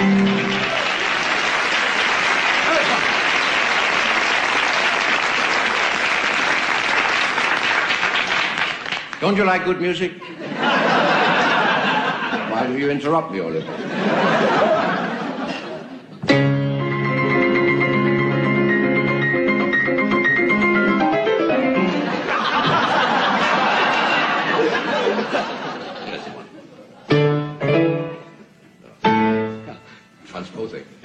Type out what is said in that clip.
Don't you like good music? Why do you interrupt me, Oliver? closing.